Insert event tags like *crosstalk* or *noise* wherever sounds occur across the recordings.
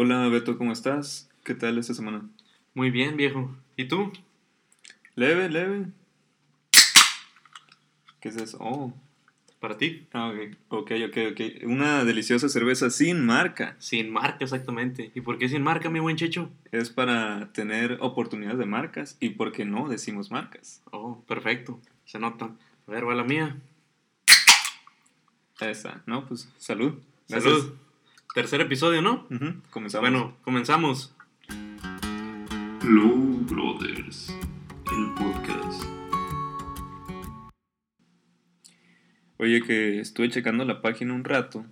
Hola Beto, ¿cómo estás? ¿Qué tal esta semana? Muy bien, viejo. ¿Y tú? Leve, leve. ¿Qué es eso? Oh. ¿Para ti? Ah, ok, ok, ok. Una deliciosa cerveza sin marca. Sin marca, exactamente. ¿Y por qué sin marca, mi buen Checho? Es para tener oportunidades de marcas y por qué no decimos marcas. Oh, perfecto. Se nota. A ver, va la mía. Esa, ¿no? Pues salud. Salud. Tercer episodio, ¿no? Comenzamos. Bueno, comenzamos. Flow Brothers, el podcast. Oye, que estuve checando la página un rato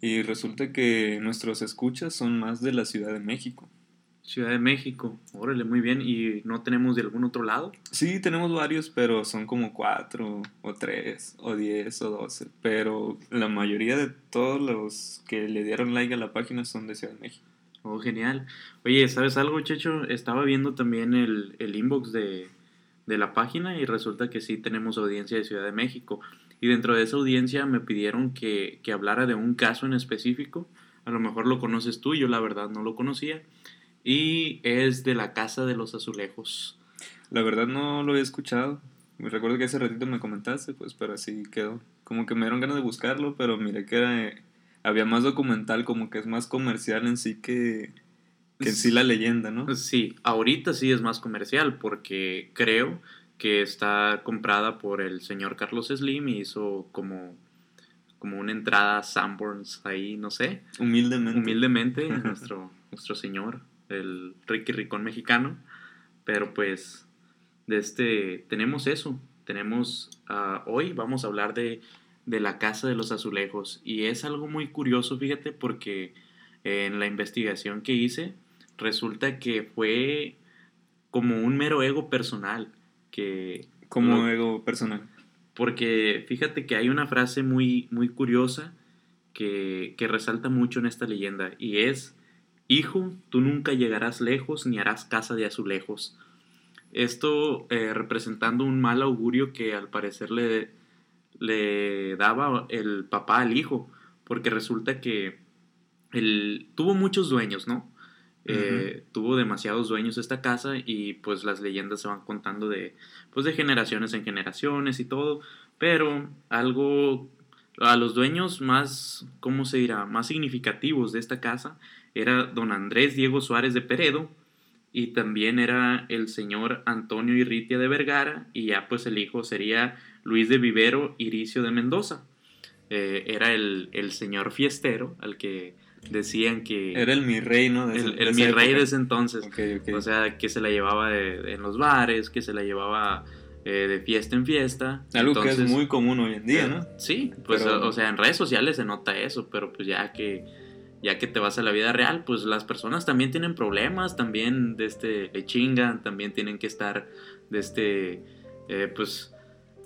y resulta que nuestros escuchas son más de la Ciudad de México. Ciudad de México, órale, muy bien. ¿Y no tenemos de algún otro lado? Sí, tenemos varios, pero son como cuatro, o tres, o diez, o doce. Pero la mayoría de todos los que le dieron like a la página son de Ciudad de México. Oh, genial. Oye, ¿sabes algo, Checho? Estaba viendo también el, inbox de, de la página y resulta que sí tenemos audiencia de Ciudad de México. Y dentro de esa audiencia me pidieron que, que hablara de un caso en específico. A lo mejor lo conoces tú, yo la verdad no lo conocía y es de la Casa de los Azulejos. La verdad no lo he escuchado. Me recuerdo que hace ratito me comentaste, pues, pero así quedó. Como que me dieron ganas de buscarlo, pero miré que era, había más documental, como que es más comercial en sí que, que en sí la leyenda, ¿no? Sí, ahorita sí es más comercial porque creo que está comprada por el señor Carlos Slim y hizo como, como una entrada a Sanborns ahí, no sé. Humildemente. Humildemente, *laughs* nuestro, nuestro señor el Ricky Ricón mexicano. Pero pues, de este, tenemos eso. Tenemos, ah, hoy vamos a hablar de, de la Casa de los Azulejos. Y es algo muy curioso, fíjate, porque en la investigación que hice, resulta que fue como un mero ego personal. Que, como ego personal. Porque fíjate que hay una frase muy, muy curiosa que, que resalta mucho en esta leyenda y es Hijo, tú nunca llegarás lejos ni harás casa de azulejos. Esto eh, representando un mal augurio que al parecer le, le daba el papá al hijo, porque resulta que él tuvo muchos dueños, ¿no? Eh, tuvo demasiados dueños esta casa y pues las leyendas se van contando de, pues de generaciones en generaciones y todo, pero algo a los dueños más, ¿cómo se dirá?, más significativos de esta casa era don Andrés Diego Suárez de Peredo y también era el señor Antonio Irritia de Vergara y ya pues el hijo sería Luis de Vivero Iricio de Mendoza. Eh, era el, señor fiestero al que decían que... Era el mi rey, ¿no? el, el mi rey de ese entonces. O sea, que se la llevaba en los bares, que se la llevaba eh, de fiesta en fiesta. Algo que es muy común hoy en día, ¿no? Sí, pues o sea, en redes sociales se nota eso, pero pues ya que ya que te vas a la vida real, pues las personas también tienen problemas, también de este, le chingan, también tienen que estar de este, eh, pues,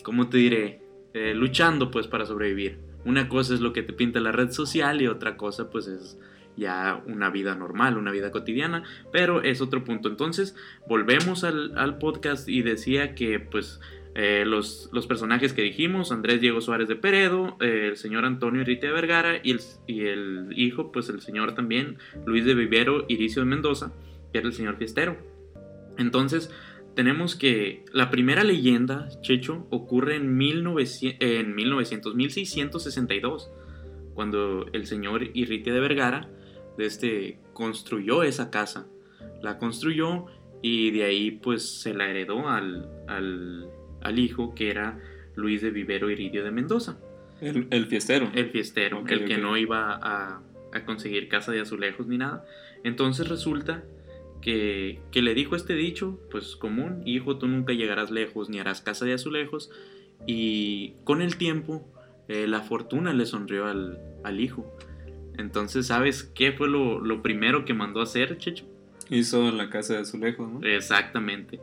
¿cómo te diré? Eh, luchando pues para sobrevivir. Una cosa es lo que te pinta la red social y otra cosa pues es ya una vida normal, una vida cotidiana, pero es otro punto. Entonces, volvemos al, al podcast y decía que pues eh, los, los, personajes que dijimos, Andrés Diego Suárez de Peredo, eh, el señor Antonio Irrite de Vergara y el, hijo, pues el señor también, Luis de Vivero Iricio de Mendoza, que era el señor fiestero. Entonces, tenemos que la primera leyenda, Checho, ocurre en, 1900, en 1900, 1662, cuando el señor Irrite de Vergara este, construyó esa casa. La construyó y de ahí pues se la heredó al al hijo que era Luis de Vivero Iridio de Mendoza. El, fiestero. El fiestero, el que no iba a, conseguir casa de azulejos ni nada. Entonces resulta que, le dijo este dicho, pues común, hijo, tú nunca llegarás lejos ni harás casa de azulejos. Y con el tiempo eh, la fortuna le sonrió al, hijo. Entonces, ¿sabes qué fue lo, lo primero que mandó a hacer, Checho? Hizo la casa de azulejos, ¿no? Exactamente.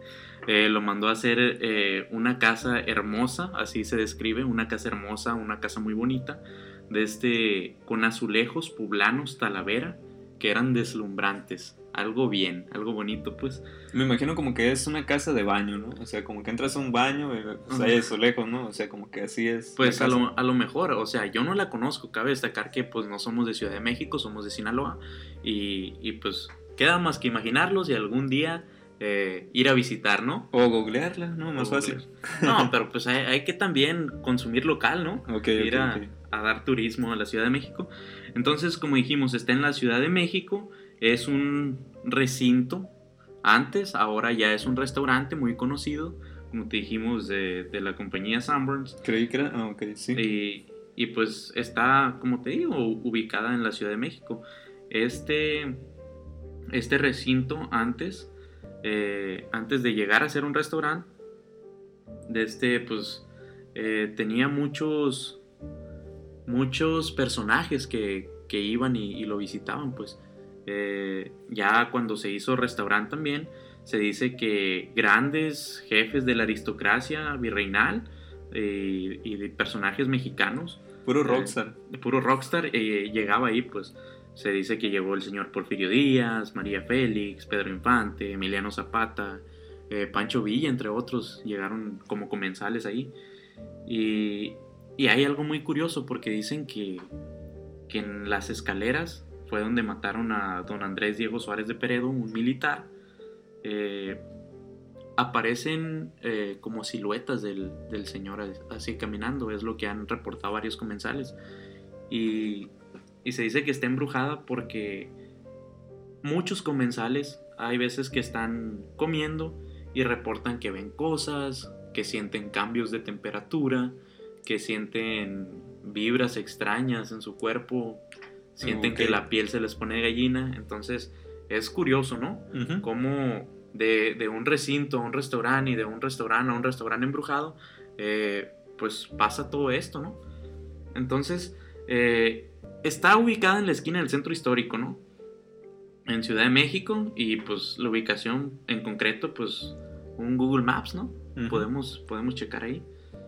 Eh, lo mandó a hacer eh, una casa hermosa, así se describe, una casa hermosa, una casa muy bonita, de este, con azulejos poblanos, talavera, que eran deslumbrantes. Algo bien, algo bonito, pues. Me imagino como que es una casa de baño, ¿no? O sea, como que entras a un baño, y, o sea, eso lejos, ¿no? O sea, como que así es. Pues a lo, a lo mejor, o sea, yo no la conozco, cabe destacar que pues no somos de Ciudad de México, somos de Sinaloa y, y, pues queda más que imaginarlos y algún día eh, ir a visitar, ¿no? O googlearla, ¿no? Más O fácil. No, pero pues hay, hay que también consumir local, ¿no? Ok, ir ok, a, ok. a dar turismo a la Ciudad de México. Entonces, como dijimos, está en la Ciudad de México, es un recinto, antes, ahora ya es un restaurante muy conocido, como te dijimos, de, de la compañía Sanborns. Creí que era. Ah, ok, sí. Y, y, pues está, como te digo, ubicada en la Ciudad de México. Este, este recinto antes, eh, antes de llegar a ser un restaurante, de este, pues eh, tenía muchos, muchos personajes que, que iban y, y, lo visitaban, pues. Eh, ya cuando se hizo restaurante también, se dice que grandes jefes de la aristocracia virreinal y de personajes mexicanos. Puro rockstar. Puro rockstar llegaba ahí, pues se dice que llegó el señor Porfirio Díaz, María Félix, Pedro Infante, Emiliano Zapata, eh, Pancho Villa, entre otros, llegaron como comensales ahí. Y, y, hay algo muy curioso porque dicen que, que en las escaleras fue donde mataron a don Andrés Diego Suárez de Peredo, un militar. Eh, aparecen eh, como siluetas del, del, señor así caminando, es lo que han reportado varios comensales. Y, y, se dice que está embrujada porque muchos comensales hay veces que están comiendo y reportan que ven cosas, que sienten cambios de temperatura, que sienten vibras extrañas en su cuerpo, sienten okay. que la piel se les pone de gallina. Entonces es curioso, ¿no? Uh -huh. Cómo de, de, un recinto a un restaurante y de un restaurante a un restaurante embrujado, eh, pues pasa todo esto, ¿no? Entonces, eh, está ubicada en la esquina del centro histórico, ¿no? En Ciudad de México y pues la ubicación en concreto, pues un Google Maps, ¿no? Uh -huh. podemos, podemos checar ahí.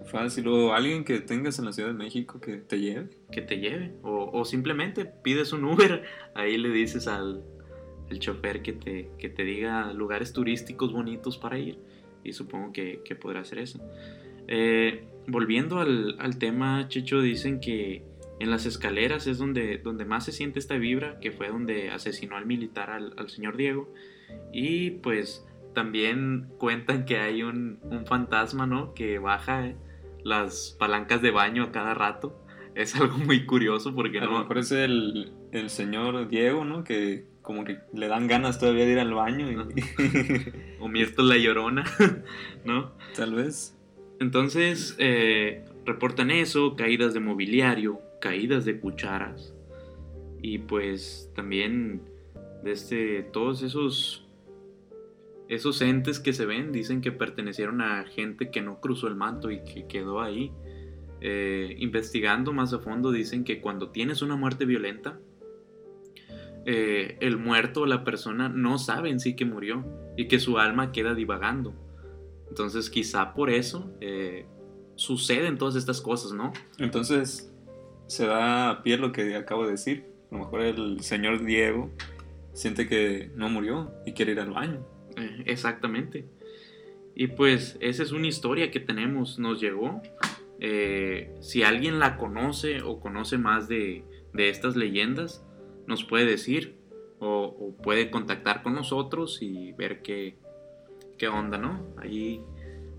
Fácil, o alguien que tengas en la Ciudad de México que te lleve. Que te lleve, o, o simplemente pides un Uber, *laughs* ahí le dices al, el chofer que te, que te diga lugares turísticos bonitos para ir. Y supongo que, que podrá hacer eso. Eh, volviendo al, al, tema, Checho, dicen que en las escaleras es donde, donde más se siente esta vibra, que fue donde asesinó al militar al, al señor Diego. Y pues también cuentan que hay un, un fantasma, ¿no? Que baja las palancas de baño a cada rato. *laughs* Es algo muy curioso porque a no... lo mejor es el, el señor Diego, ¿no? Que como que le dan ganas todavía de ir al baño. Y... *laughs* o Mirto la llorona, *laughs* ¿no? Tal vez. Entonces, eh, reportan eso, caídas de mobiliario, caídas de cucharas. Y pues también de este, todos esos esos entes que se ven dicen que pertenecieron a gente que no cruzó el manto y que quedó ahí. Eh, investigando más a fondo dicen que cuando tienes una muerte violenta, eh, el muerto o la persona no sabe en sí que murió y que su alma queda divagando. Entonces quizá por eso eh, suceden todas estas cosas, ¿no? Entonces se da a pie lo que acabo de decir. A lo mejor el señor Diego siente que no murió y quiere ir al baño. Eh, exactamente. Y pues esa es una historia que tenemos, nos llegó. Eh, si alguien la conoce o conoce más de, de estas leyendas, nos puede decir o, o, puede contactar con nosotros y ver qué, qué onda, ¿no? Ahí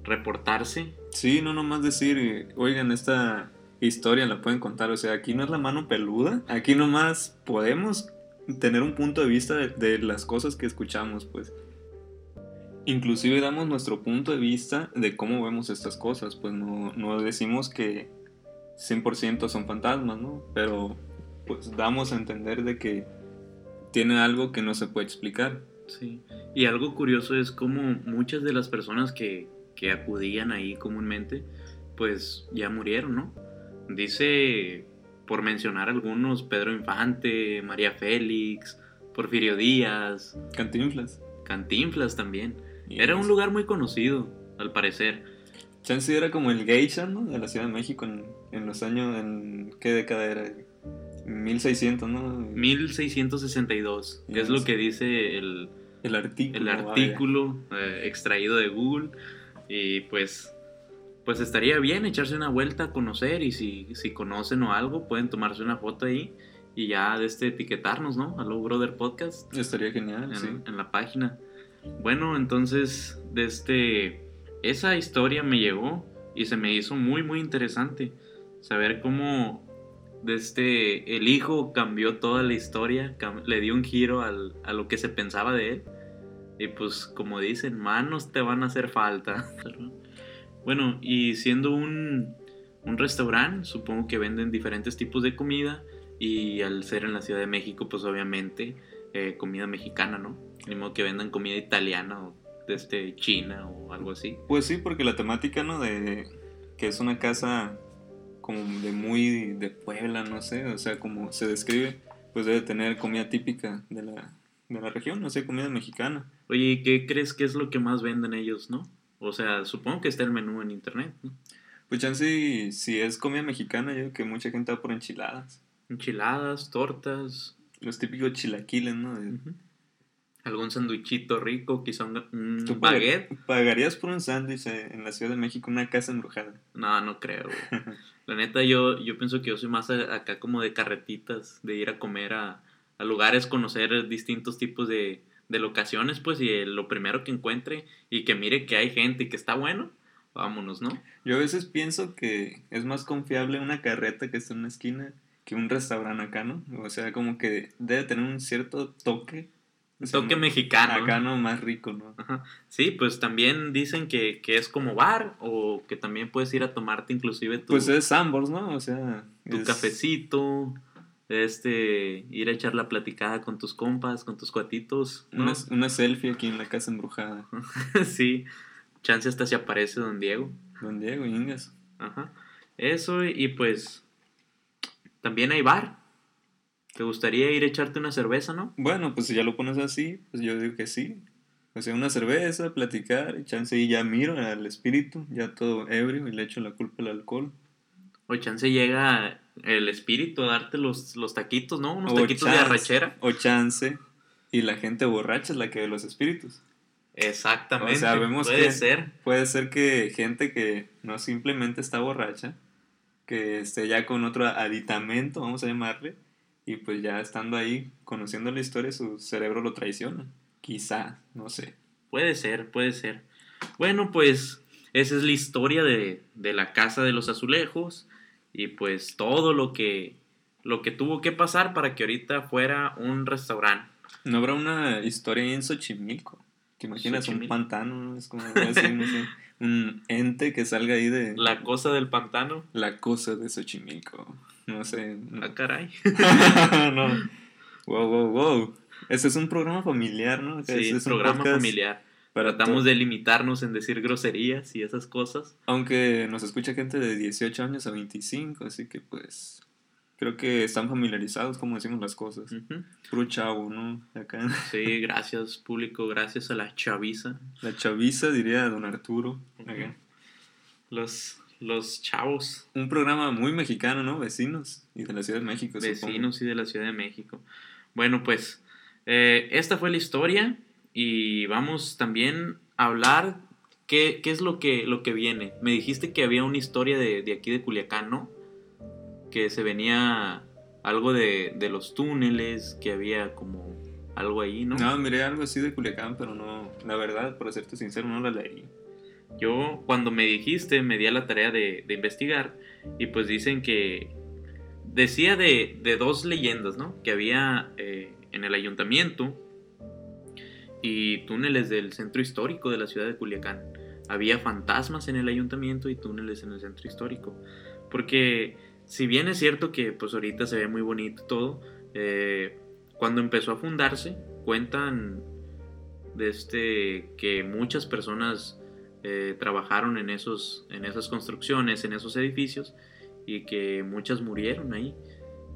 reportarse. Sí, no nomás decir, oigan, esta historia la pueden contar, o sea, aquí no es la mano peluda, aquí nomás podemos tener un punto de vista de, de las cosas que escuchamos, pues. Inclusive damos nuestro punto de vista de cómo vemos estas cosas, pues no, no decimos que 100% son fantasmas, ¿no? Pero pues damos a entender de que tiene algo que no se puede explicar. Sí, y algo curioso es como muchas de las personas que, que acudían ahí comúnmente, pues ya murieron, ¿no? Dice, por mencionar algunos, Pedro Infante, María Félix, Porfirio Díaz. Cantinflas. Cantinflas también. Era un lugar muy conocido, al parecer. Chance era como el geisha, ¿no? De la Ciudad de México en, en los años, ¿en qué década era? 1600, ¿no? 1662. Ya es lo sé. que dice el, El artículo. el artículo eh, extraído de Google. Y pues, pues estaría bien echarse una vuelta a conocer. Y si, si conocen o algo, pueden tomarse una foto ahí. Y ya de este etiquetarnos, ¿no? Hello Brother Podcast. Estaría genial, en, sí. en la página. Bueno, entonces, de este, esa historia me llegó y se me hizo muy, muy interesante saber cómo de este, el hijo cambió toda la historia, le dio un giro al- a lo que se pensaba de él. Y pues, como dicen, manos te van a hacer falta. Bueno, y siendo un, un restaurante, supongo que venden diferentes tipos de comida. Y al ser en la Ciudad de México, pues obviamente eh, comida mexicana, ¿no? Ni modo que vendan comida italiana o de este, china o algo así. Pues sí, porque la temática, ¿no? De que es una casa como de muy de Puebla, no sé, o sea, como se describe, pues debe tener comida típica de la, de la región, no sé, comida mexicana. Oye, ¿y qué crees que es lo que más venden ellos, no? O sea, supongo que está el menú en internet, ¿no? Pues chance, si es comida mexicana, yo creo que mucha gente va por enchiladas. Enchiladas, tortas, Los típicos chilaquiles, ¿no? Algún sandwichito rico, quizá un, un ¿Tú pagar- baguette. pagarías por un sándwich eh, en la Ciudad de México una casa embrujada? No, no creo. *laughs* La neta, yo, yo pienso que yo soy más acá como de carretitas, de ir a comer a, a lugares, conocer distintos tipos de, de locaciones, pues, y lo primero que encuentre y que mire que hay gente y que está bueno, vámonos, ¿no? Yo a veces pienso que es más confiable una carreta que está en una esquina que un restaurante acá, ¿no? O sea, como que debe tener un cierto toque. Un toque ¿no? mexicano. Acá no más rico, ¿no? Ajá. Sí, pues también dicen que, que es como bar o que también puedes ir a tomarte inclusive tu, Pues es Sambors, ¿no? O sea, tu es- cafecito, este, ir a echar la platicada con tus compas, con tus cuatitos, ¿no? Una, una selfie aquí en la casa embrujada. *laughs* sí, chance hasta se aparece Don Diego. Don Diego, Ingas. Ajá. Eso y, y, pues también hay bar. ¿Te gustaría ir a echarte una cerveza, no? Bueno, pues si ya lo pones así, pues yo digo que sí. O sea, una cerveza, platicar, y chance y ya miro al espíritu, ya todo ebrio, y le echo la culpa al alcohol. O chance llega el espíritu a darte los, los taquitos, ¿no? Unos O taquitos de arrachera. O chance, y la gente borracha es la que ve los espíritus. Exactamente. O sea, vemos Puede que- ser. Puede ser que gente que no simplemente está borracha, que esté ya con otro aditamento, vamos a llamarle, y pues ya estando ahí, conociendo la historia, su cerebro lo traiciona. Quizá, no sé. Puede ser, puede ser. Bueno, pues esa es la historia de, de la casa de los azulejos y pues todo lo que, lo que tuvo que pasar para que ahorita fuera un restaurante. ¿No habrá una historia en Xochimilco? ¿Te imaginas un Xochimilco. pantano? ¿no? Es como así, no sé, un ente que salga ahí de La cosa del pantano. la cosa de Xochimilco. No sé. Ah, caray. *laughs* no. Wow, wow, wow. Ese es un programa familiar, ¿no? Sí, es un programa podcast familiar. Tratamos de limitarnos en decir groserías y esas cosas. Aunque nos escucha gente de 18 años a 25, así que pues creo que están familiarizados cómo decimos las cosas. Ujú. Puro chavo, ¿no? Acá. Sí, gracias público, gracias a la chaviza. La chaviza diría don Arturo. Acá. Los, los chavos, Un programa muy mexicano, ¿no? Vecinos. Y de la Ciudad de México, supongo. vecinos y de la Ciudad de México. Bueno, pues eh, esta fue la historia y vamos también a hablar qué, qué es lo que, lo que viene. Me dijiste que había una historia de, de aquí de Culiacán, ¿no? Que se venía algo de, de los túneles, que había como algo ahí, ¿no? No, miré algo así de Culiacán, pero no, la verdad, por serte sincero, no la leí. Yo cuando me dijiste me di a la tarea de, de investigar y pues dicen que decía de, de dos leyendas, ¿no? Que había eh, en el ayuntamiento y túneles del centro histórico de la ciudad de Culiacán. Había fantasmas en el ayuntamiento y túneles en el centro histórico. Porque si bien es cierto que pues ahorita se ve muy bonito todo, eh, cuando empezó a fundarse cuentan de este que muchas personas eh, trabajaron en, esos, en esas construcciones, en esos edificios, y que muchas murieron ahí.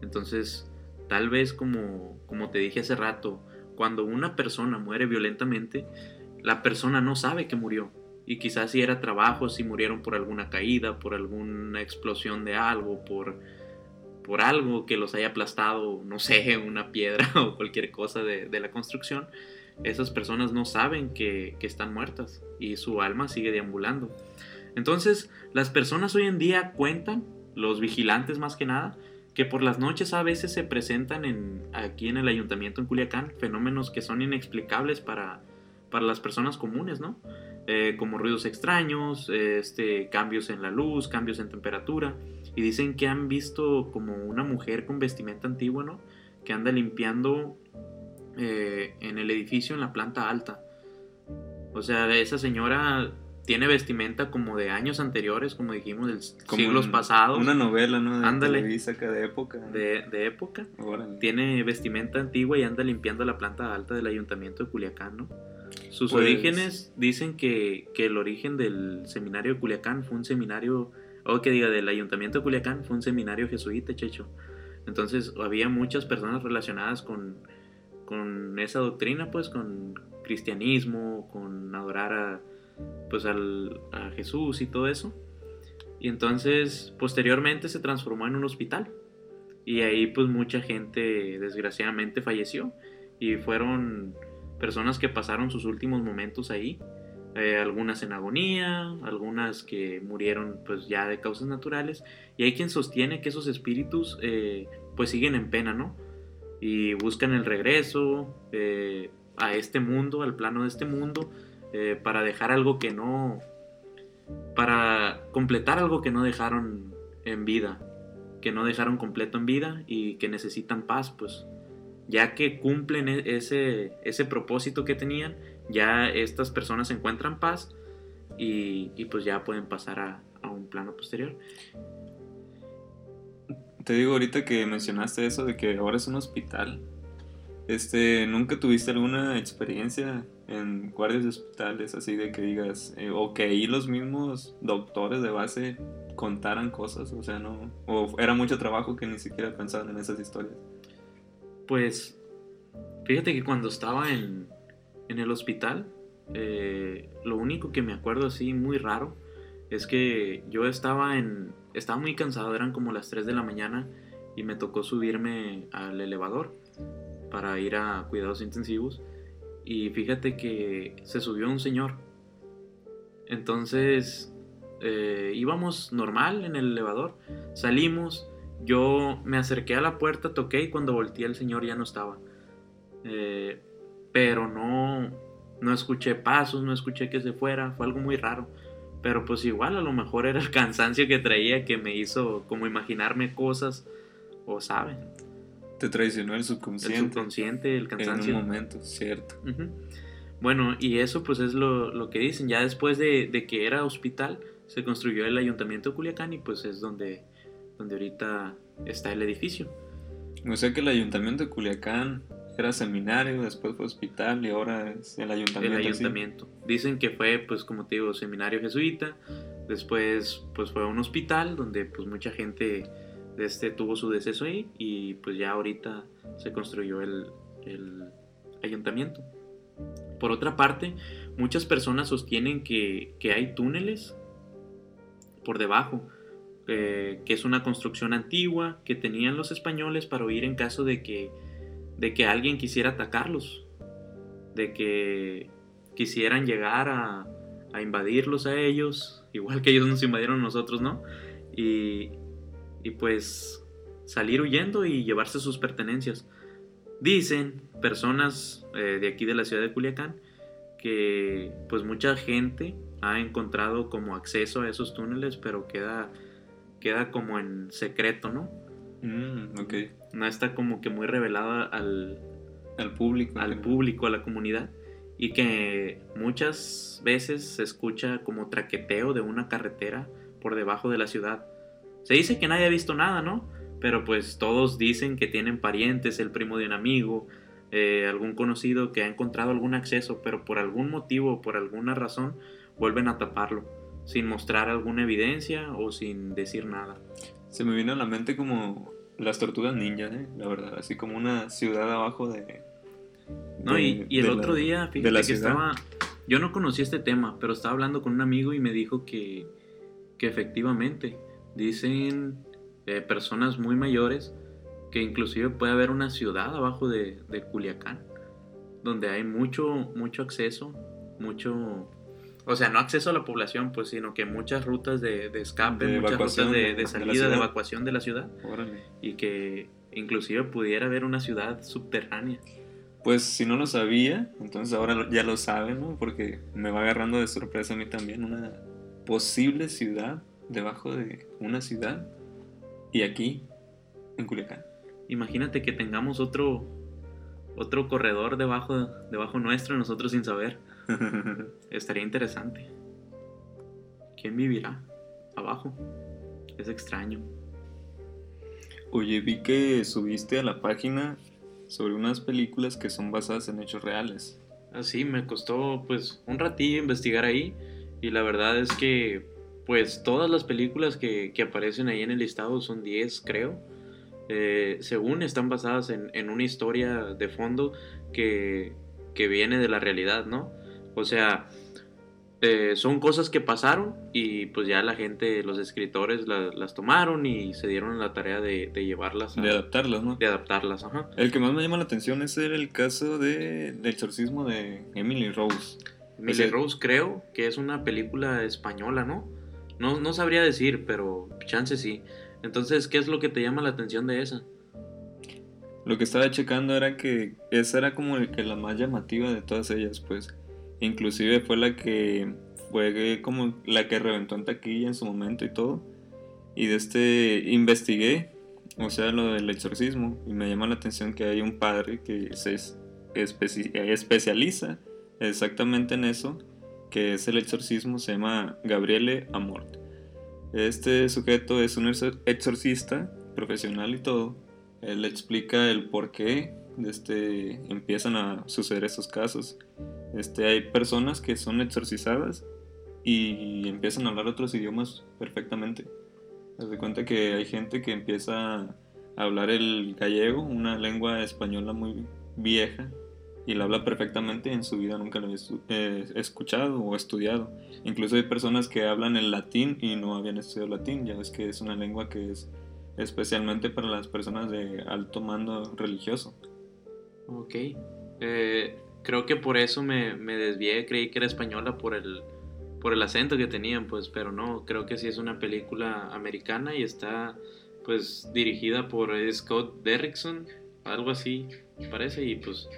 Entonces, tal vez como, como te dije hace rato, cuando una persona muere violentamente, la persona no sabe que murió. Y quizás si era trabajo, si murieron por alguna caída, por alguna explosión de algo, por por algo que los haya aplastado, no sé, *laughs* una piedra *laughs* o cualquier cosa de, de la construcción, esas personas no saben que, que, están muertas y su alma sigue deambulando. Entonces, las personas hoy en día cuentan, los vigilantes más que nada, que por las noches a veces se presentan en, aquí en el ayuntamiento en Culiacán fenómenos que son inexplicables para, para las personas comunes, ¿no? Eh, como ruidos extraños, este, cambios en la luz, cambios en temperatura. Y dicen que han visto como una mujer con vestimenta antigua, ¿no? Que anda limpiando eh, en el edificio en la planta alta. O sea, esa señora tiene vestimenta como de años anteriores, como dijimos, del siglos pasados. Una novela, ¿no? De Ándale. de época. De, de época. Tiene vestimenta antigua y anda limpiando la planta alta del ayuntamiento de Culiacán, ¿no? Sus pues orígenes dicen que, que, el origen del seminario de Culiacán fue un seminario, o que diga, del ayuntamiento de Culiacán fue un seminario jesuita, checho. Entonces había muchas personas relacionadas con, con esa doctrina, pues con cristianismo, con adorar a pues al, a Jesús y todo eso. Y entonces posteriormente se transformó en un hospital. Y ahí pues mucha gente desgraciadamente falleció. Y fueron personas que pasaron sus últimos momentos ahí. Eh, algunas en agonía, algunas que murieron pues ya de causas naturales. Y hay quien sostiene que esos espíritus eh, pues siguen en pena, ¿no? Y buscan el regreso eh, a este mundo, al plano de este mundo eh, para dejar algo que no, para completar algo que no dejaron en vida, que no dejaron completo en vida y que necesitan paz, pues ya que cumplen e-, ese, ese propósito que tenían, ya estas personas encuentran paz y, y pues ya pueden pasar a, a un plano posterior. Te digo ahorita que mencionaste eso de que ahora es un hospital. Este, ¿nunca tuviste alguna experiencia en guardias de hospitales, así de que digas, eh, o que ahí los mismos doctores de base contaran cosas, o sea, no, o era mucho trabajo que ni siquiera pensaban en esas historias. Pues, fíjate que cuando estaba en, en el hospital, eh, lo único que me acuerdo así muy raro es que yo estaba en, estaba muy cansado, eran como las 3 de la mañana y me tocó subirme al elevador para ir a cuidados intensivos y fíjate que se subió un señor. Entonces eh, íbamos normal en el elevador, salimos, yo me acerqué a la puerta, toqué y cuando volteé el señor ya no estaba. Eh, pero no, no escuché pasos, no escuché que se fuera, fue algo muy raro. Pero pues igual a lo mejor era el *laughs* cansancio que traía que me hizo como imaginarme cosas o saben. Te traicionó el subconsciente. El subconsciente, el cansancio. En un momento, cierto. Bueno, y eso pues es lo, que dicen. Ya después de, que era hospital, se construyó el ayuntamiento de Culiacán y pues es donde, donde ahorita está el edificio. O sea que el ayuntamiento de Culiacán era seminario, después fue hospital y ahora es el ayuntamiento. El ayuntamiento. Dicen que fue, pues como te digo, seminario jesuita, después pues fue un hospital donde pues mucha gente este tuvo su deceso ahí y pues ya ahorita se construyó el, ayuntamiento. Por otra parte, muchas personas sostienen que, hay túneles por debajo, eh, que es una construcción antigua que tenían los españoles para huir en caso de que, de que alguien quisiera atacarlos, de que quisieran llegar a, a invadirlos a ellos, igual que ellos nos invadieron nosotros, ¿no? Y, y pues salir huyendo y llevarse sus pertenencias. Dicen personas eh, de aquí de la ciudad de Culiacán que pues mucha gente ha encontrado como acceso a esos túneles, pero queda, queda como en secreto, ¿no? Mm, No está como que muy revelada al, al público. Al público, a la comunidad. Y que muchas veces se escucha como traqueteo de una carretera por debajo de la ciudad. Se dice que nadie ha visto nada, ¿no? Pero pues todos dicen que tienen parientes, el primo de un amigo, eh, algún conocido que ha encontrado algún acceso, pero por algún motivo, por alguna razón, vuelven a taparlo, sin mostrar alguna evidencia o sin decir nada. Se me vino a la mente como las tortugas ninja, ¿eh? la verdad, así como una ciudad abajo de... no, y, el otro día, fíjate que estaba... Yo no conocí este tema, pero estaba hablando con un amigo y me dijo que, que efectivamente Dicen eh, personas muy mayores, que inclusive puede haber una ciudad abajo de, de Culiacán, donde hay mucho, mucho acceso, mucho... O sea, no acceso a la población, pues, sino que muchas rutas de, de escape, De muchas rutas de, de- salida, de, evacuación de la ciudad, Órale. y que inclusive pudiera haber una ciudad subterránea. Pues si no lo sabía, entonces ahora ya lo saben, ¿no? Porque me va agarrando de sorpresa a mí también una posible ciudad debajo de una ciudad y aquí en Culiacán. Imagínate que tengamos otro otro corredor debajo debajo nuestro, nosotros sin saber. *laughs* Estaría interesante. ¿Quién vivirá abajo? Es extraño. Oye, vi que subiste a la página sobre unas películas que son basadas en hechos reales. Así me costó pues un ratillo investigar ahí y la verdad es que pues todas las películas que, que aparecen ahí en el listado son 10 creo. Eh, según están basadas en, en una historia de fondo que, que viene de la realidad, ¿no? O sea, eh, son cosas que pasaron y pues ya la gente, los escritores la- las tomaron y se dieron la tarea de, de llevarlas, a- De adaptarlas, ¿no? de adaptarlas, ajá. El que más me llama la atención es el caso de, del exorcismo de Emily Rose. Emily Rose creo que es una película española, ¿no? No, no sabría decir, pero chance sí. Entonces, ¿qué es lo que te llama la atención de esa? Lo que estaba checando era que esa era como el que la más llamativa de todas ellas, pues. Inclusive fue la que fue como la que reventó en taquilla en su momento y todo. Y de este investigué, o sea, lo del exorcismo. Y me llama la atención que hay un padre que se es- especi- especializa exactamente en eso, que es el exorcismo, se llama Gabriele Amort. Este sujeto es un exor- exorcista profesional y todo. Él explica el por qué este, empiezan a suceder esos casos. Este, hay personas que son exorcizadas y empiezan a hablar otros idiomas perfectamente. Haz de cuenta que hay gente que empieza a hablar el gallego, una lengua española muy vieja, y la habla perfectamente en su vida nunca lo había eh, escuchado o estudiado. Incluso hay personas que hablan el latín y no habían estudiado latín, ya ves que es una lengua que es especialmente para las personas de alto mando religioso. Ok. Eh, creo que por eso me, me desvié, creí que era española por el, por el acento que tenían, pues, pero no, creo que sí es una película americana y está, pues, dirigida por Scott Derrickson, algo así, parece, y pues,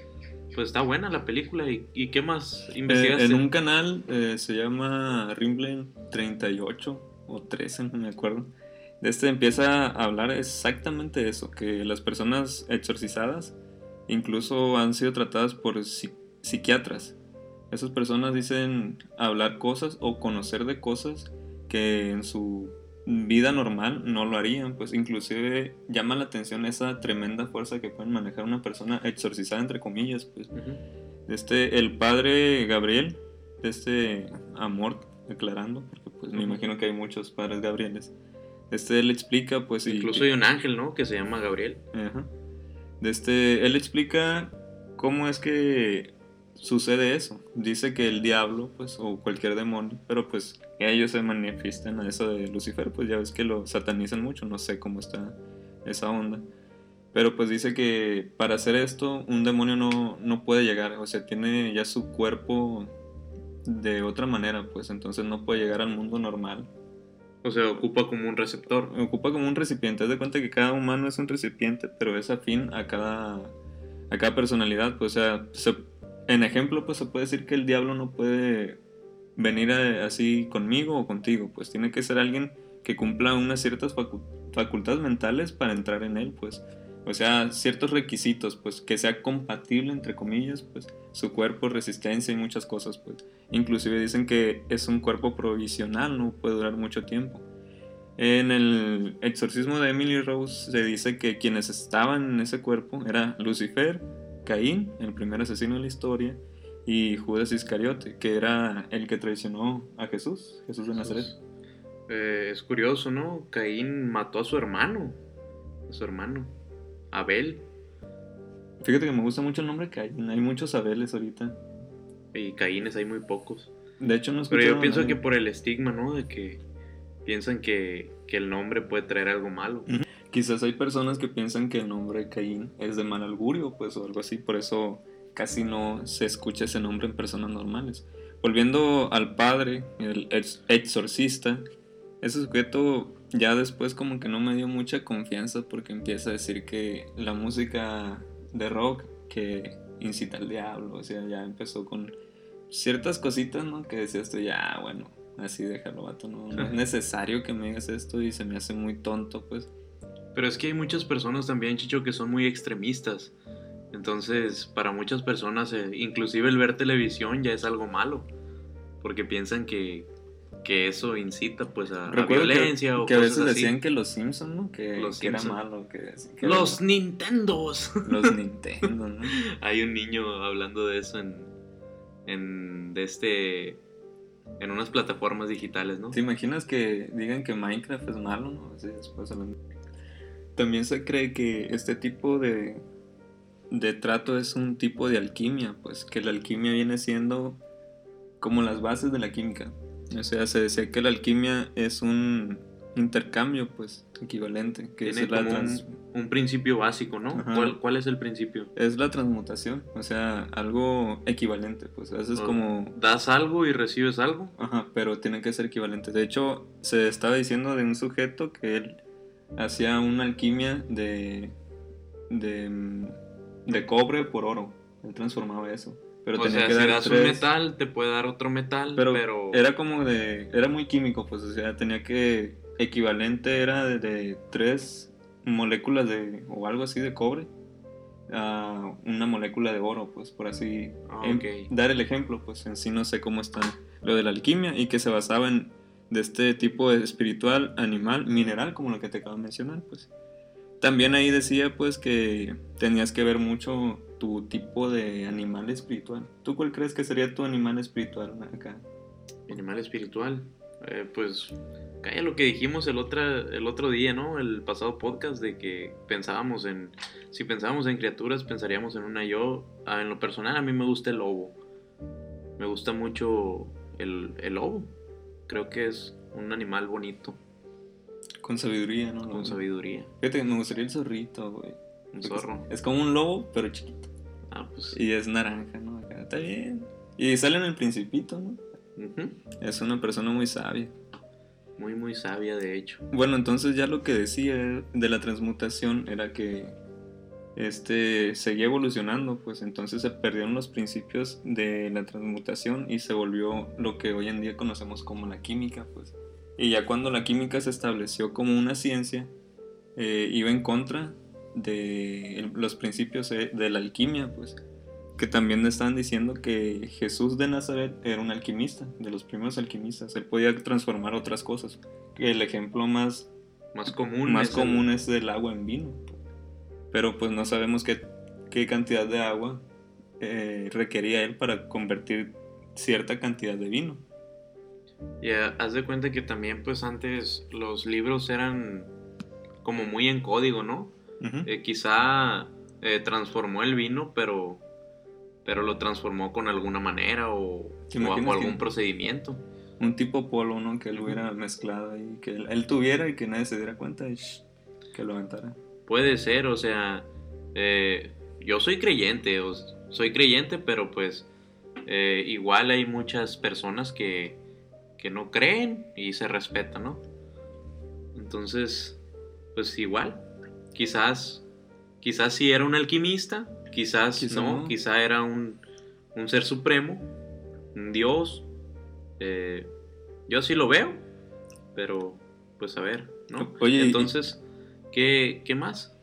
pues está buena la película. ¿Y, y qué más Eh, investigaste? en un canal eh, se llama Rimble 38 o 13, no me acuerdo. De este empieza a hablar exactamente eso, que las personas exorcizadas incluso han sido tratadas por psi- psiquiatras. Esas personas dicen hablar cosas o conocer de cosas que en su vida normal no lo harían, pues inclusive llama la atención esa tremenda fuerza que pueden manejar una persona exorcizada entre comillas, pues este, el padre Gabriel, de este amor declarando, porque pues me imagino que hay muchos padres Gabrieles. Este, él explica, pues, y- Incluso hay un ángel, ¿no? Que se llama Gabriel. Ajá. De este, él explica cómo es que sucede eso. Dice que el diablo, pues, o cualquier demonio, pero pues ellos se manifiestan a eso de Lucifer, pues ya ves que lo satanizan mucho, no sé cómo está esa onda. Pero pues dice que para hacer esto un demonio no, no puede llegar, o sea, tiene ya su cuerpo de otra manera, pues entonces no puede llegar al mundo normal. O sea, ocupa como un receptor. Ocupa como un recipiente, haz de cuenta que cada humano es un recipiente, pero es afín a cada, a cada personalidad, pues o sea, se- en ejemplo, pues se puede decir que el diablo no puede venir así conmigo o contigo, pues tiene que ser alguien que cumpla unas ciertas facu- facultades mentales para entrar en él, pues. O sea, ciertos requisitos, pues que sea compatible, entre comillas, pues su cuerpo, resistencia y muchas cosas, pues. Inclusive dicen que es un cuerpo provisional, no puede durar mucho tiempo. En el exorcismo de Emily Rose se dice que quienes estaban en ese cuerpo era Lucifer, Caín, el primer asesino de la historia, y Judas Iscariote, que era el que traicionó a Jesús, Jesús de Nazaret. Eh, es curioso, ¿no? Caín mató a su hermano. A su hermano. Abel. Fíjate que me gusta mucho el nombre Caín, hay muchos Abeles ahorita. Y Caínes hay muy pocos. De hecho, no Pero escuché yo pienso que por el estigma, ¿no? De que piensan que, que el nombre puede traer algo malo. Quizás hay personas que piensan que el nombre Caín es de mal augurio, pues o algo así, por eso casi no se escucha ese nombre en personas normales. Volviendo al padre, el ex- exorcista, ese sujeto ya después como que no me dio mucha confianza porque empieza a decir que la música de rock que incita al diablo, o sea, ya empezó con ciertas cositas, ¿no? Que decías tú, ya, bueno, así déjalo, vato, no, no es *laughs* necesario que me digas esto y se me hace muy tonto, pues. Pero es que hay muchas personas también, Chicho, que son muy extremistas. Entonces, para muchas personas, eh, inclusive el ver televisión ya es algo malo. Porque piensan que, que eso incita pues a, a Recuerdo que- violencia o que, a veces así. decían que los Simpsons, ¿no? Que, Los que era malo, que, que era Los Nintendos. los *laughs* Nintendo, ¿no? Hay un niño hablando de eso en, en de este en unas plataformas digitales, ¿no? ¿Te imaginas que digan que Minecraft es malo, no? Así después También se cree que este tipo de, de trato es un tipo de alquimia, pues que la alquimia viene siendo como las bases de la química. O sea, se decía que la alquimia es un intercambio, pues, equivalente, que Tiene es la, como trans- un, un principio básico, ¿no? ¿Cuál, cuál es el principio? es la transmutación, o sea, algo equivalente, pues, haces O- como Das algo y recibes algo. Ajá, pero tienen que ser equivalentes. De hecho, se estaba diciendo de un sujeto que él hacía una alquimia de, de, mm, de cobre por oro. Él transformaba eso. Pero o tenía sea, que si dar das un metal, te puede dar otro metal, Pero, pero, era como de. Era muy químico, pues. O sea, tenía que. Equivalente era de, de tres moléculas de. o algo así de cobre a una molécula de oro, pues, por así Ah, em- dar el ejemplo, pues en sí no sé cómo está lo de la alquimia y que se basaba en de este tipo de espiritual, animal, mineral, como lo que te acabo de mencionar, pues. También ahí decía pues que tenías que ver mucho tu tipo de animal espiritual. ¿Tú cuál crees que sería tu animal espiritual acá? Animal espiritual. Eh, pues calla lo que dijimos el otro, el otro día, ¿no? El pasado podcast de que pensábamos en, si pensábamos en criaturas, pensaríamos en una yo. Ah, en lo personal a mí me gusta el lobo. Me gusta mucho el, el lobo. Creo que es un animal bonito, Con sabiduría, ¿no? con sabiduría. Fíjate, me gustaría el zorrito, güey. Un zorro. Es como un lobo, pero chiquito. Ah, pues. Y es naranja, ¿no? Acá está bien. Y sale en el principito, ¿no? ujú. Es una persona muy sabia. Muy, muy sabia, de hecho. Bueno, entonces ya lo que decía de la transmutación era que este seguía evolucionando, pues entonces se perdieron los principios de la transmutación y se volvió lo que hoy en día conocemos como la química, pues. Y ya cuando la química se estableció como una ciencia, eh, iba en contra de el- los principios de la alquimia, pues. Que también estaban diciendo que Jesús de Nazaret era un alquimista, de los primeros alquimistas. Él podía transformar otras cosas. El ejemplo más, Más común. más es el- común es el agua en vino. Pero pues no sabemos qué, qué cantidad de agua eh, requería él para convertir cierta cantidad de vino. Y eh, haz de cuenta que también, pues antes los libros eran como muy en código, ¿no? Eh, quizá eh, transformó el vino, pero, pero lo transformó con alguna manera o, ¿Te o imaginas bajo algún procedimiento. Un tipo polo, ¿no? Que él hubiera mezclado y que él, él tuviera y que nadie se diera cuenta y shh, que lo aventara. Puede ser, o sea, eh, yo soy creyente, o soy creyente, pero pues igual hay muchas personas que, que no creen y se respetan, ¿no? Entonces, pues igual, quizás, quizás sí era un alquimista, quizás Quizá no, no. quizá era un, un ser supremo, un dios. eh, yo sí lo veo, pero pues a ver, ¿no? Oye, entonces, ¿qué, qué más?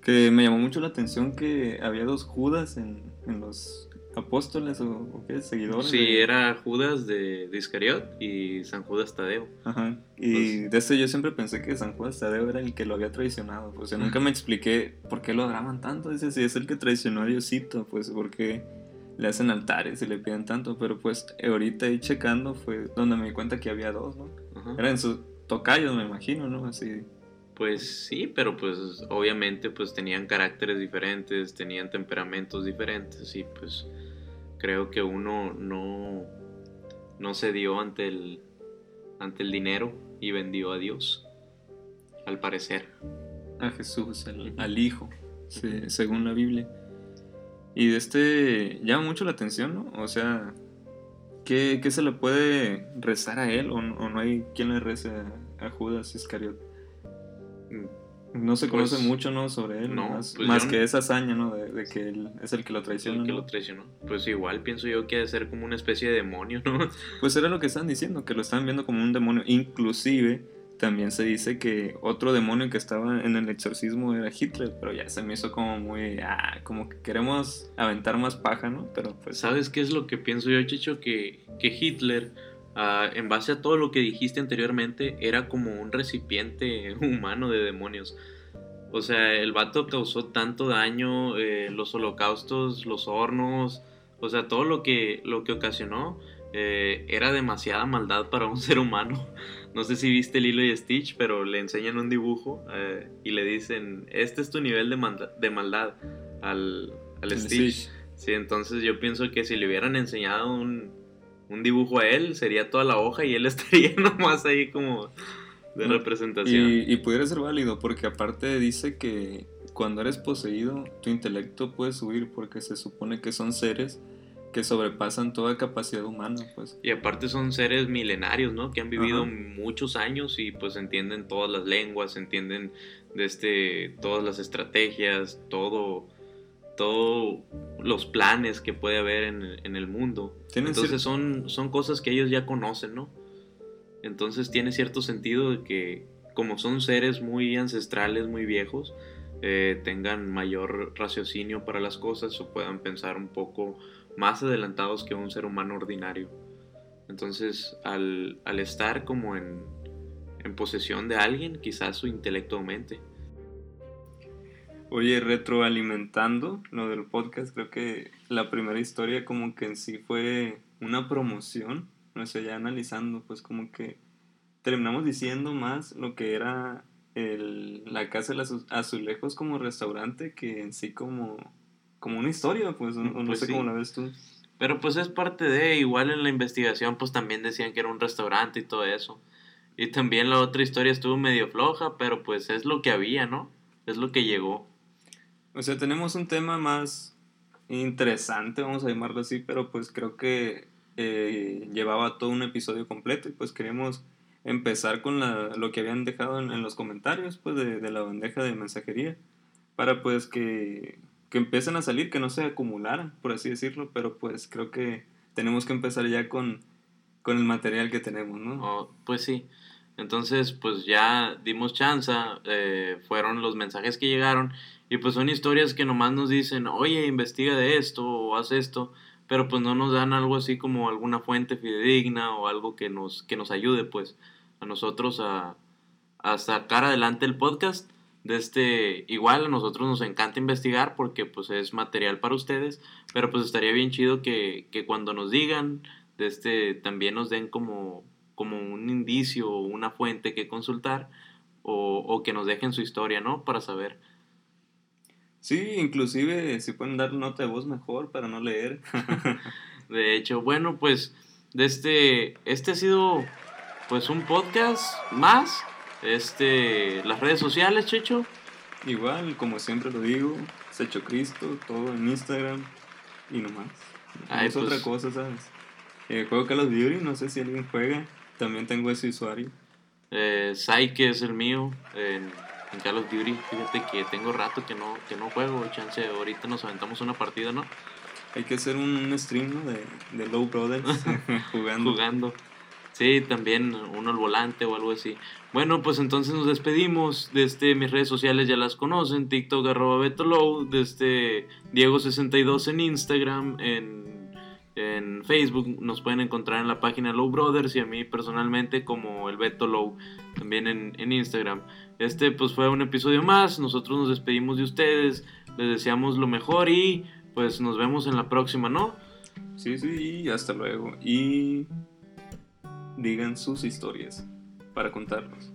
Que me llamó mucho la atención que había dos Judas en, en los apóstoles o, o qué, seguidores. Sí, de- era Judas de, de Iscariot y San Judas Tadeo. Ajá. Y Pues- de eso yo siempre pensé que San Juan Tadeo era el que lo había traicionado. O sea, nunca me expliqué por qué lo adoraban tanto. Dice, si es el que traicionó a Diosito, pues porque le hacen altares y le piden tanto. Pero pues ahorita ahí checando fue donde me di cuenta que había dos, ¿no? Ajá. Eran sus tocayos, me imagino, ¿no? Así. Pues sí, pero pues obviamente pues tenían caracteres diferentes, tenían temperamentos diferentes y pues creo que uno no, no se dio ante el, ante el dinero y vendió a Dios. Al parecer. A Jesús, al, Hijo, según la Biblia. Y de este llama mucho la atención, ¿no? O sea, ¿qué, se le puede rezar a él? ¿O, no hay quien le rece a, Judas Iscariot? No se conoce pues, mucho, ¿no? Sobre él, no, más, pues que esa hazaña, ¿no? De, que él es el que lo traiciona. El que lo traicionó. Pues igual pienso yo que debe ser como una especie de demonio, ¿no? *laughs* Pues era lo que están diciendo, que lo están viendo como un demonio. Inclusive también se dice que otro demonio que estaba en el exorcismo era Hitler, pero ya se me hizo como muy, ah, como que queremos aventar más paja, ¿no? Pero pues... ¿Sabes qué es lo que pienso yo, Chicho? Que, que Hitler, ah, en base a todo lo que dijiste anteriormente, era como un recipiente *laughs* humano de demonios. O sea, el vato causó tanto daño, eh, los holocaustos, los hornos, o sea, todo lo que, lo que ocasionó eh, era demasiada maldad para un *laughs* ser humano. No sé si viste Lilo y Stitch, pero le enseñan un dibujo eh, y le dicen, este es tu nivel de, de maldad al, Stitch. Sí, entonces yo pienso que si le hubieran enseñado un, dibujo a él, sería toda la hoja y él *laughs* estaría nomás ahí como de representación. Y, y pudiera ser válido, porque aparte dice que cuando eres poseído, tu intelecto puede subir porque se supone que son seres que sobrepasan toda capacidad humana, pues. Y aparte son seres milenarios, ¿no? Que han vivido muchos años y pues entienden todas las lenguas, entienden de este, todas las estrategias, todo, todo los planes que puede haber en, el mundo. Entonces son, son cosas que ellos ya conocen, ¿no? Entonces tiene cierto sentido de que como son seres muy ancestrales, muy viejos, eh, tengan mayor raciocinio para las cosas o puedan pensar un poco más adelantados que un ser humano ordinario. Entonces, al, estar como en, en, posesión de alguien, quizás su intelecto aumente. Oye, retroalimentando lo del podcast, creo que la primera historia como que en sí fue una promoción, no sé, ya analizando, pues como que terminamos diciendo más lo que era el, la casa de los azulejos como restaurante que en sí como como una historia, pues, no, pues sé cómo la ves tú. Pero pues es parte de, igual en la investigación pues también decían que era un restaurante y todo eso. Y también la otra historia estuvo medio floja, pero pues es lo que había, ¿no? Es lo que llegó. O sea, tenemos un tema más interesante, vamos a llamarlo así, pero pues creo que eh, llevaba todo un episodio completo y pues queríamos empezar con la, lo que habían dejado en, los comentarios pues de, de, la bandeja de mensajería para pues que que empiecen a salir, que no se acumularan, por así decirlo, pero pues creo que tenemos que empezar ya con, con el material que tenemos, ¿no? Oh, pues sí. Entonces, pues ya dimos chance, eh, fueron los mensajes que llegaron y pues son historias que nomás nos dicen, oye, investiga de esto o haz esto, pero pues no nos dan algo así como alguna fuente fidedigna o algo que nos, que nos ayude pues a nosotros a, a sacar adelante el podcast de este, igual a nosotros nos encanta investigar porque pues es material para ustedes, pero pues estaría bien chido que, cuando nos digan, de este, también nos den como, como un indicio o una fuente que consultar o, o que nos dejen su historia, ¿no? Para saber. Sí, inclusive si pueden dar nota de voz mejor para no leer. *laughs* de hecho, bueno, pues de este, este ha sido pues un podcast más este, las redes sociales, Checho. Igual, como siempre lo digo, Secho Cristo, todo en Instagram y nomás. Ay, es otra pues. cosa, ¿sabes? Eh, juego Call of Duty, no sé si alguien juega. También tengo ese usuario. Eh, Saike es el mío en, en, Call of Duty. Fíjate que tengo rato que no, que no juego. Chance, ahorita nos aventamos una partida, ¿no? Hay que hacer un, stream de, de Low Brothers *laughs* *laughs* jugando. jugando. Sí, también uno al volante o algo así. Bueno, pues entonces nos despedimos. Desde mis redes sociales ya las conocen. TikTok arroba Betolow. Desde Diego62 en Instagram. En, en, Facebook nos pueden encontrar en la página Low Brothers. Y a mí personalmente como el Beto Low. También en, en Instagram. Este pues fue un episodio más. Nosotros nos despedimos de ustedes. Les deseamos lo mejor y pues nos vemos en la próxima, ¿no? Sí, sí, hasta luego. Y digan sus historias para contarnos.